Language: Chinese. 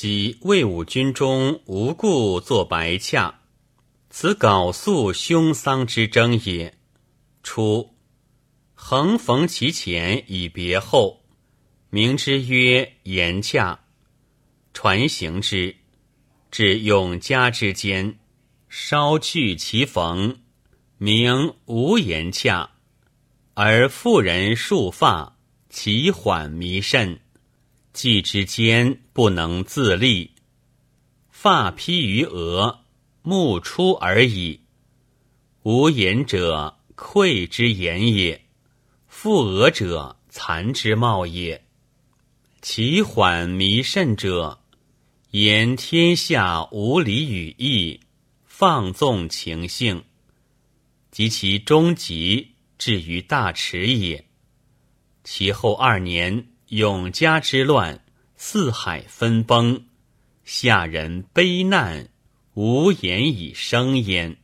昔魏武军中无故作白洽，此缟素凶丧之争也。初，横逢其前以别后，名之曰言洽，传行之，至永嘉之间，稍去其逢，名无言洽，而妇人束发，其缓弥甚。既之间不能自立，发披于额，目出而已。无言者，愧之言也；负额者，残之貌也。其缓弥甚者，言天下无理与义，放纵情性，及其终极至于大迟也。其后二年。永嘉之乱，四海分崩，下人悲难，无言以生焉。